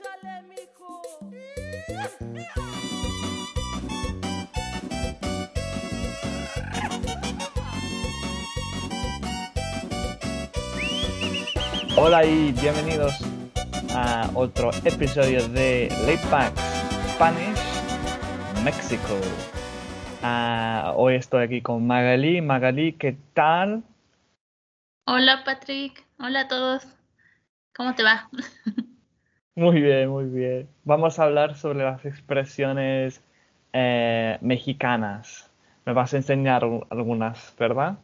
Échale, mijo. Hola y bienvenidos a otro episodio de Late Back Spanish México. Ah, hoy estoy aquí con Magali. Magali, ¿qué tal? Hola Patrick, hola a todos. ¿Cómo te va? Muy bien, muy bien. Vamos a hablar sobre las expresiones eh, mexicanas. Me vas a enseñar algunas, ¿verdad?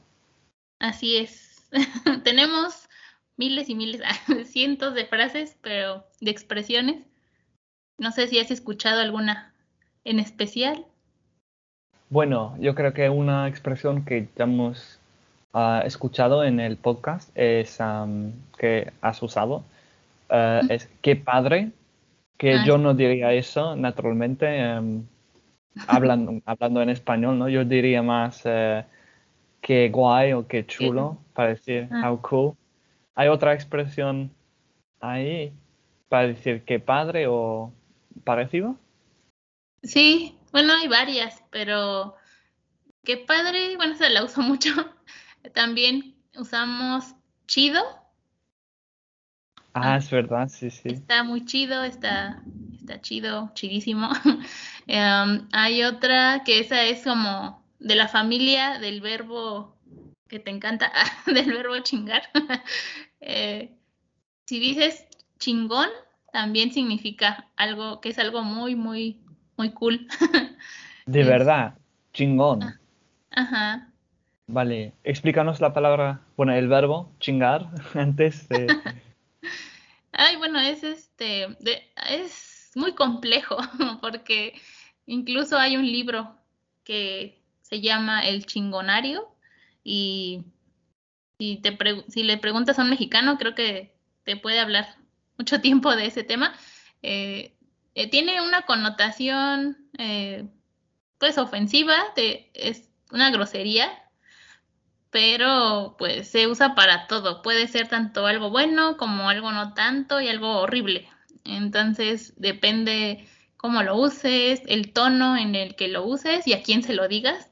Así es. Tenemos miles y miles, cientos de frases, pero de expresiones. No sé si has escuchado alguna en especial. Bueno, yo creo que una expresión que ya hemos ah, escuchado en el podcast es am, que has usado eh, es qué padre, que Ah, yo no diría eso naturalmente em, hablan- hablando en español, ¿no? Yo diría más eh, qué guay o qué chulo para decir Ah. how cool. ¿Hay otra expresión ahí para decir qué padre o parecido? Sí, bueno, hay varias, pero qué padre, bueno, se la uso mucho. También usamos chido, Ah, Ah. es verdad, sí, sí. está muy chido, está, está chido, chidísimo. Em, hay otra que esa es como de la familia del verbo que te encanta, del verbo chingar. Eh, si dices chingón, también significa algo que es algo muy, muy, muy cool. De Es- verdad, chingón. Ah. Ajá. Vale, explícanos la palabra, bueno, el verbo chingar antes de... Ay, bueno, es este, de- es muy complejo porque incluso hay un libro que se llama El Chingonario y si te si le preguntas a un mexicano, creo que te puede hablar mucho tiempo de ese tema. Eh, eh, tiene una connotación, eh, pues, ofensiva, es una grosería, pero pues se usa para todo. Puede ser tanto algo bueno como algo no tanto y algo horrible. Entonces depende cómo lo uses, el tono en el que lo uses y a quién se lo digas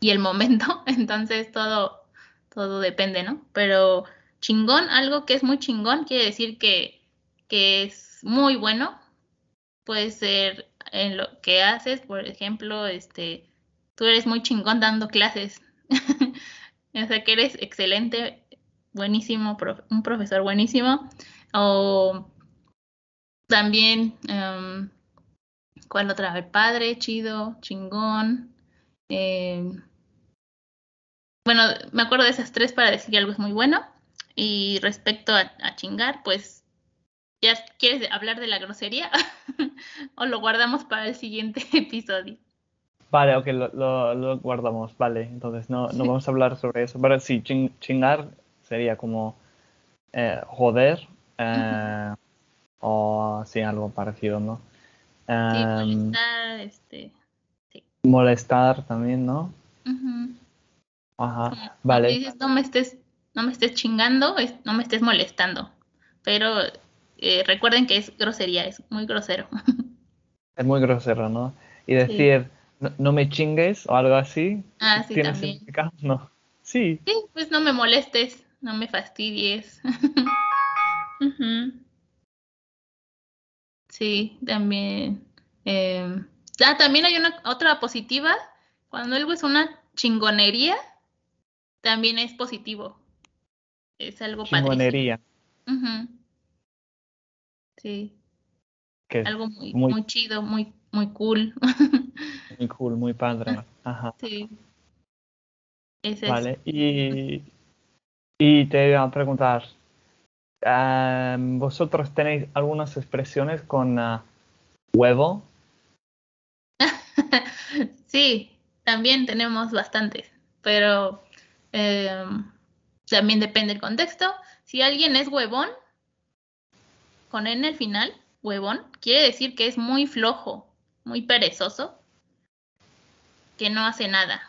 y el momento. Entonces todo, todo depende, ¿no? Pero chingón, algo que es muy chingón, quiere decir que, que es muy bueno. Puede ser en lo que haces, por ejemplo, este, tú eres muy chingón dando clases. O sea, que eres excelente, buenísimo, un profesor buenísimo. O también, em, ¿cuál otra vez? Padre, chido, chingón. em, bueno, me acuerdo de esas tres para decir que algo es muy bueno. Y respecto a chingar, pues, ¿ya quieres hablar de la grosería? ¿O lo guardamos para el siguiente episodio? Vale, ok, lo, lo- lo guardamos, vale, entonces no, no vamos a hablar sobre eso, pero sí, chin- chingar sería como eh, joder eh, o sí, algo parecido, ¿no? Sí, Em, molestar, este. molestar también, ¿no? Ajá, Como vale. dices, no me estés, no me estés chingando, es- no me estés molestando. Pero eh, recuerden que es grosería, es muy grosero. Es muy grosero, ¿no? Y decir, no, no me chingues o algo así, Ah, sí, ¿tiene también. significado? No. Sí, Sí, pues no me molestes, no me fastidies. Sí, también. eh, ah, también hay una otra positiva. Cuando algo es una chingonería, también es positivo. Es algo chingonería. Sí. que algo muy, muy- muy chido, muy, muy cool. muy cool, muy padre. Ajá. sí. Ese Vale, y, y te iba a preguntar, em, ¿vosotros tenéis algunas expresiones con ah, huevo? sí, también tenemos bastantes, pero em, también depende del contexto. Si alguien es huevón, con N al final, huevón, quiere decir que es muy flojo, muy perezoso, que no hace nada.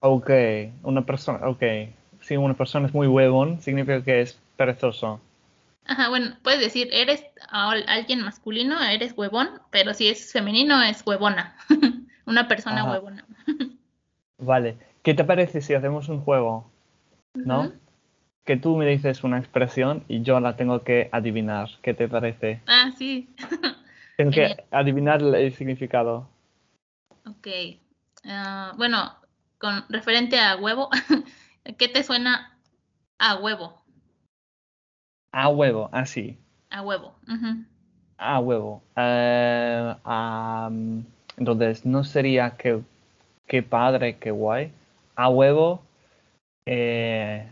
Ok, una persona, ok. Si una persona es muy huevón, significa que es perezoso. Ajá, bueno, puedes decir, eres alguien masculino, eres huevón, pero si es femenino es huevona. Una persona huevona. vale. ¿Qué te parece si hacemos un juego? ¿No? Que tú me dices una expresión y yo la tengo que adivinar. ¿Qué te parece? Ah, sí. tengo que adivinar el significado. Ok. Ah, bueno, con referente a huevo, ¿qué te suena a huevo? A huevo, así. a huevo. A huevo. Eh, entonces, no sería que, qué padre, qué guay. A huevo, eh,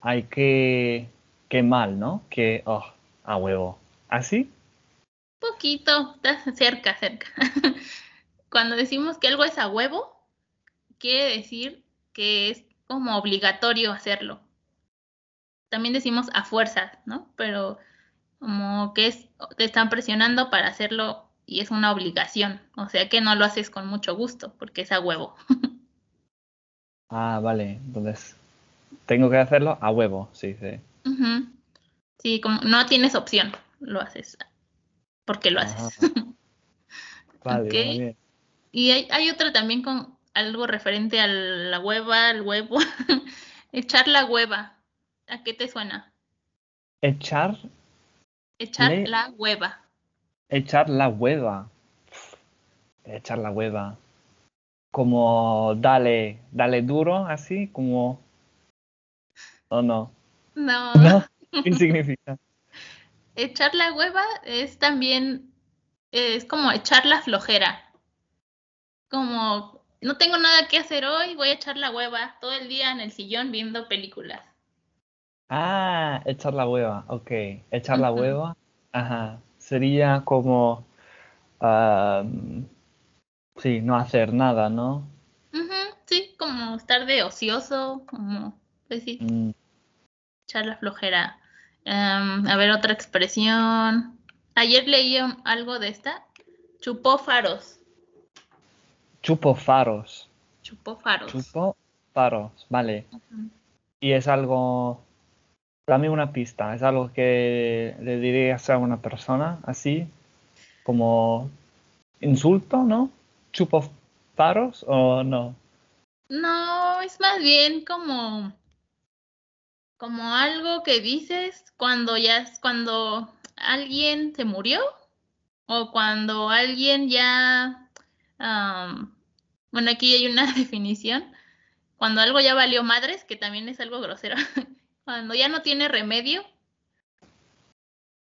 hay que, qué mal, ¿no? Que, oh, a huevo. ¿Así? Poquito, estás cerca, cerca. Cuando decimos que algo es a huevo, quiere decir que es como obligatorio hacerlo también decimos a fuerzas, ¿no? Pero como que es, te están presionando para hacerlo y es una obligación, o sea que no lo haces con mucho gusto porque es a huevo. ah, vale, entonces tengo que hacerlo a huevo, sí, sí. Sí, como no tienes opción, lo haces porque lo haces. vale, bien. Y hay, hay otra también con algo referente a la hueva, al huevo, echar la hueva. ¿A qué te suena? Echar. Echar la hueva. Echar la hueva. Echar la hueva. Como dale, dale duro, así, como. ¿O no? No. ¿No? ¿Qué significa? Echar la hueva es también. Es como echar la flojera. Como no tengo nada que hacer hoy, voy a echar la hueva todo el día en el sillón viendo películas. Ah, echar la hueva, ok. Echar la hueva, ajá. Sería como, sí, no hacer nada, ¿no? sí, como estar de ocioso, como, pues sí, mm. echar la flojera. a ver, otra expresión. Ayer leí algo de esta. Chupó faros. Chupo faros. Chupó faros. Chupó faros, vale. Y es algo Dame una pista, es algo que le dirías a una persona así, como insulto, ¿no? ¿Chupo faros o no? No, es más bien como, como algo que dices cuando ya cuando alguien se murió o cuando alguien ya, bueno, aquí hay una definición, cuando algo ya valió madres, que también es algo grosero. Cuando ya no tiene remedio,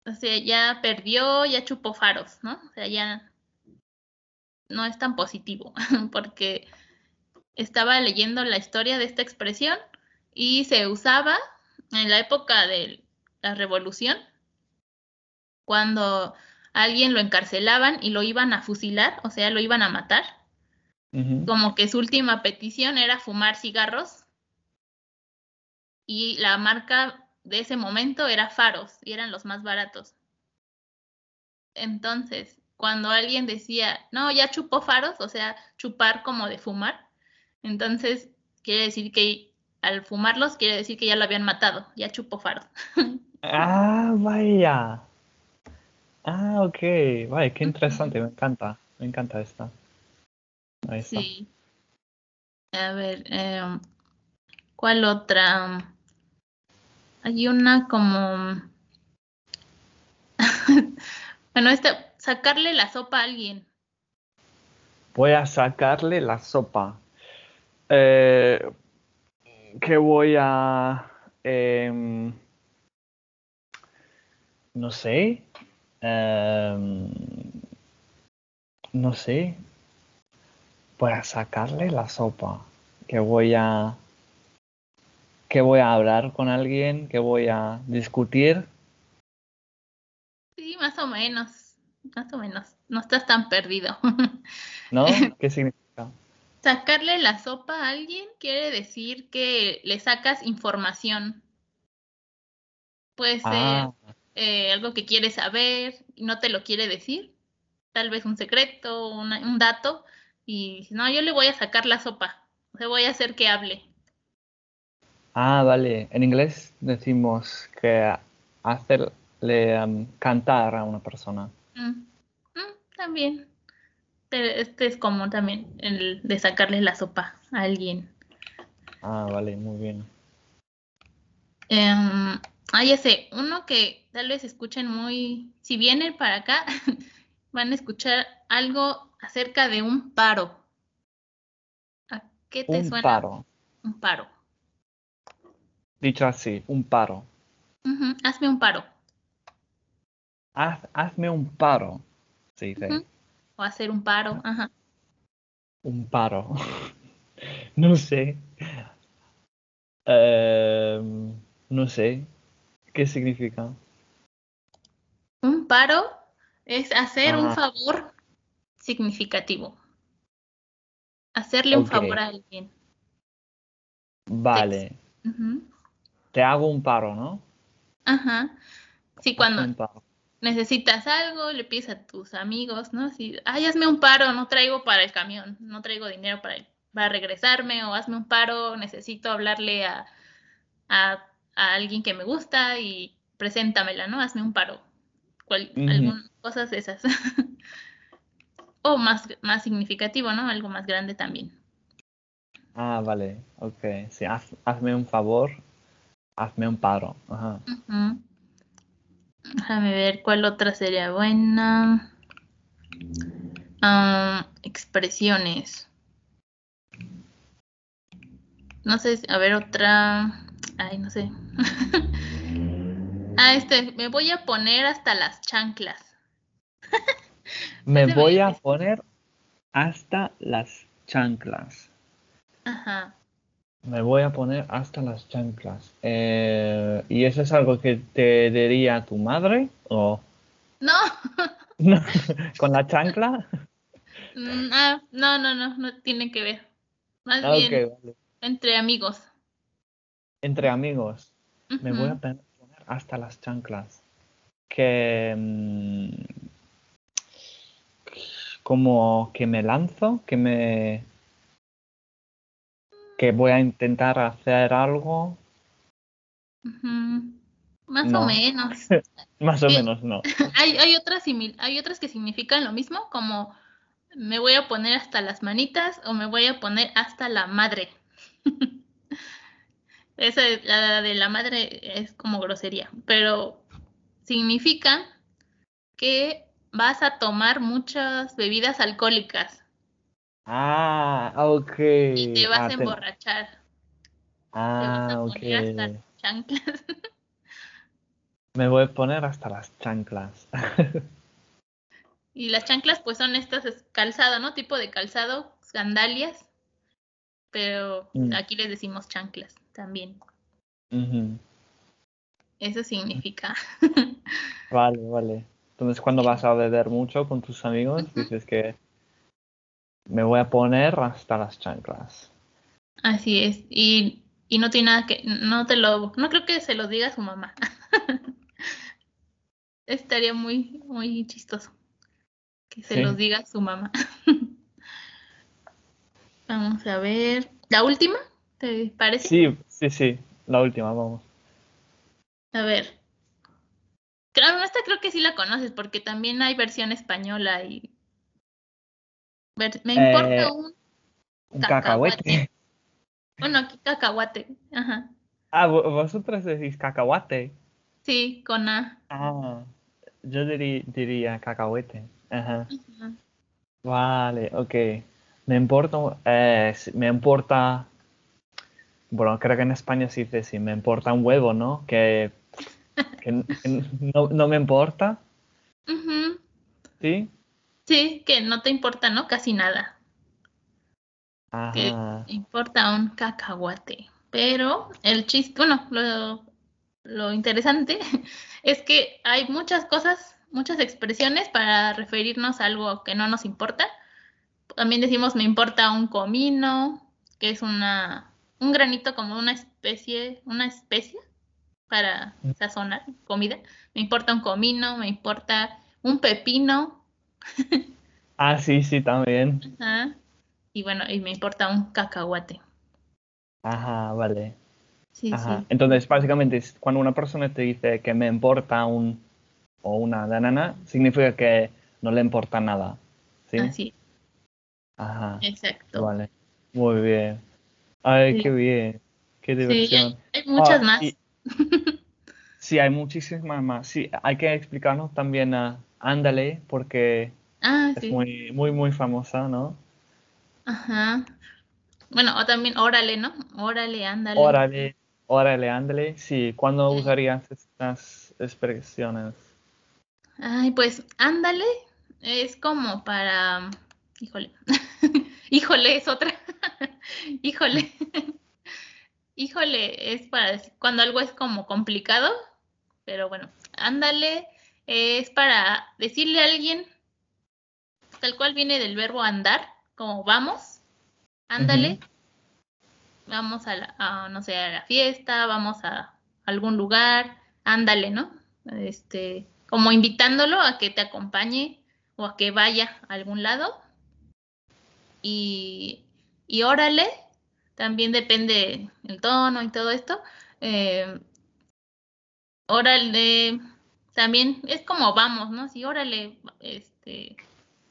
o sea, ya perdió, ya chupó faros, ¿no? O sea, ya no es tan positivo, porque estaba leyendo la historia de esta expresión y se usaba en la época de la revolución, cuando alguien lo encarcelaban y lo iban a fusilar, o sea, lo iban a matar. Como que su última petición era fumar cigarros y la marca de ese momento era Faros y eran los más baratos. Entonces, cuando alguien decía, no, ya chupó Faros, o sea, chupar como de fumar, entonces quiere decir que al fumarlos quiere decir que ya lo habían matado, ya chupó Faros. ah, vaya. Ah, ok, vaya, qué interesante, me encanta, me encanta esta. Sí. A ver, em, ¿cuál otra? Hay una como... bueno, esta, sacarle la sopa a alguien. Voy a sacarle la sopa. Eh, ¿Qué voy a... Em, no sé. Em, no sé. Voy a sacarle la sopa. Que voy a que voy a hablar con alguien, que voy a discutir. Sí, más o menos, más o menos. No estás tan perdido. ¿No? ¿Qué significa? Sacarle la sopa a alguien quiere decir que le sacas información. Puede ser ah. eh, algo que quiere saber y no te lo quiere decir. Tal vez un secreto, un dato. Y no, yo le voy a sacar la sopa. O sea, voy a hacer que hable. Ah, vale. En inglés decimos que hacerle um, cantar a una persona. Mm, mm, también. Este es como también el de sacarle la sopa a alguien. Ah, vale, muy bien. Em, ah, ya sé, uno que tal vez escuchen muy, si vienen para acá, van a escuchar algo acerca de un paro. ¿A qué te Un suena? paro. Un paro. Dicho así, un paro. Hazme un paro. Haz- hazme un paro. Se dice. O hacer un paro. Ajá. Un paro. No sé. Em, no sé. ¿Qué significa? Un paro es hacer un Ajá. favor significativo. Hacerle un favor a alguien. Vale. Te hago un paro, ¿no? Ajá. Sí, cuando necesitas algo, le pides a tus amigos, ¿no? Si, ay, hazme un paro, no traigo para el camión, no traigo dinero para, el- para regresarme, o hazme un paro, necesito hablarle a, a, a alguien que me gusta y preséntamela, ¿no? Hazme un paro. Cual- algún- cosas esas. o más, más significativo, ¿no? Algo más grande también. Ah, vale. Ok. Sí, haz- hazme un favor. Hazme un paro. Ajá. Déjame ver cuál otra sería buena. Ah, expresiones. No sé, si- a ver otra. Ay, no sé. ah, este, me voy a poner hasta las chanclas. Me voy a poner hasta las chanclas. Ajá. Me voy a poner hasta las chanclas. Eh, ¿y eso es algo que te diría tu madre? ¿O No, no? con la chancla? Mm, ah, no, no, no, no tiene que ver. Más Ah, bien vale. entre amigos. Entre amigos. Me voy a poner hasta las chanclas. Que. mm, como que me lanzo, que me. que voy a intentar hacer algo. Más No. o menos. Más o menos, no. Hay, hay otras simil- hay otras que significan lo mismo, como me voy a poner hasta las manitas o me voy a poner hasta la madre. Esa la de la madre es como grosería, pero significa que vas a tomar muchas bebidas alcohólicas Ah, ok. y te vas Ah, a te- emborrachar. Te vas a Ah, poner hasta las chanclas. Me voy a poner hasta las chanclas. Y las chanclas pues son estas es calzado, ¿no? Tipo de calzado, sandalias, pero Mm. aquí les decimos chanclas también. Eso significa. Vale, vale. Entonces, cuando vas a beber mucho con tus amigos, dices que me voy a poner hasta las chanclas. Así es. Y, y no tiene nada que, no te lo, no creo que se lo diga a su mamá. Estaría muy, muy chistoso que se Sí. los diga a su mamá. Vamos a ver. ¿La última? ¿Te parece? Sí, sí, sí. La última, vamos. A ver. Claro, esta creo que sí la conoces porque también hay versión española y me importa Eh, un Un Cacahuate. cacahuete. bueno aquí cacahuate. Ajá. Ah, vo- vosotros decís cacahuate. Sí, con A. Ah, yo diri- diría cacahuete. Ajá. Ajá. Vale, ok. Me importa, eh, me importa, bueno, creo que en España se dice sí, me importa un huevo, ¿no? Que, que que no, no me importa. ¿sí? Sí, que no te importa, ¿no? Casi nada. Que Ajá. te importa un cacahuate. Pero el chiste, bueno, lo, lo interesante es que hay muchas cosas, muchas expresiones para referirnos a algo que no nos importa. También decimos me importa un comino, que es una, un granito como una especie, una especie para sazonar comida. Me importa un comino, me importa un pepino, Ah, sí, sí, también. Ajá. Y bueno, y me importa un cacahuate. Ajá, vale. Sí, Ajá. sí. Entonces, básicamente, cuando una persona te dice que me importa un o una banana, significa que no le importa nada. ¿Sí? Así, Ajá. exacto. Vale. Muy bien. Ay, Sí. qué bien. Qué Sí, diversión. hay, hay muchas Ah, más. y- Sí, hay muchísimas más. Sí, hay que explicarnos también a Ándale, porque Ah, es muy, muy, muy famosa, ¿no? Ajá. Bueno, o también órale, ¿no? Órale, ándale. Órale, órale, ándale. Sí, ¿cuándo Sí. usarías estas expresiones? Ay, pues ándale es como para, híjole, híjole es otra, híjole, híjole es para decir cuando algo es como complicado, pero bueno, ándale es para decirle a alguien, tal cual viene del verbo andar, como vamos, ándale, vamos a la, a, no sé, a la fiesta, vamos a algún lugar, ándale, ¿no? Este, como invitándolo a que te acompañe o a que vaya a algún lado. Y, y órale, también depende el tono y todo esto. Eh, órale, también es como vamos, ¿no? Sí, órale, este,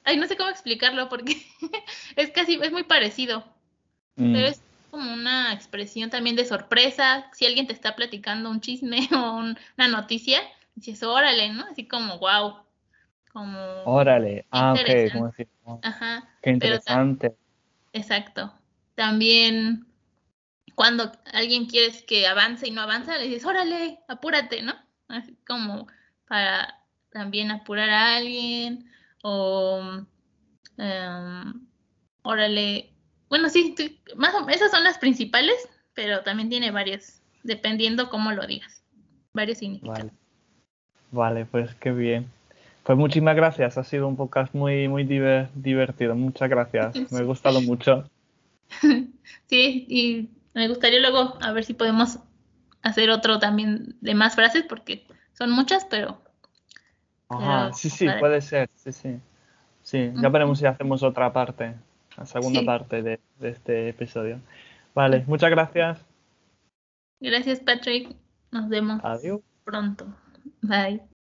ay, no sé cómo explicarlo porque es casi, es muy parecido. Mm, Pero es como una expresión también de sorpresa. Si alguien te está platicando un chisme o un- una noticia, dices, órale, ¿no? Así como, wow. Como, Órale. Ah, ok, interesante. como decir, oh, ajá, qué pero interesante. exacto. También cuando alguien quieres que avance y no avanza, le dices, órale, apúrate, ¿no? Así como para también apurar a alguien o, em, órale, bueno, sí, más o- esas son las principales, pero también tiene varias, dependiendo cómo lo digas, varios significados. Vale. Vale, pues qué bien. Pues muchísimas gracias. Ha sido un podcast muy, muy diver- divertido. Muchas gracias. Me ha gustado mucho. Sí, y me gustaría luego a ver si podemos hacer otro también de más frases, porque son muchas, pero Ajá, Pero, sí, sí, puede ser. Sí, sí. Sí, ya veremos si hacemos otra parte, la segunda Sí. parte de, de este episodio. Vale, muchas gracias. gracias Patrick, nos vemos Adiós. pronto. Bye.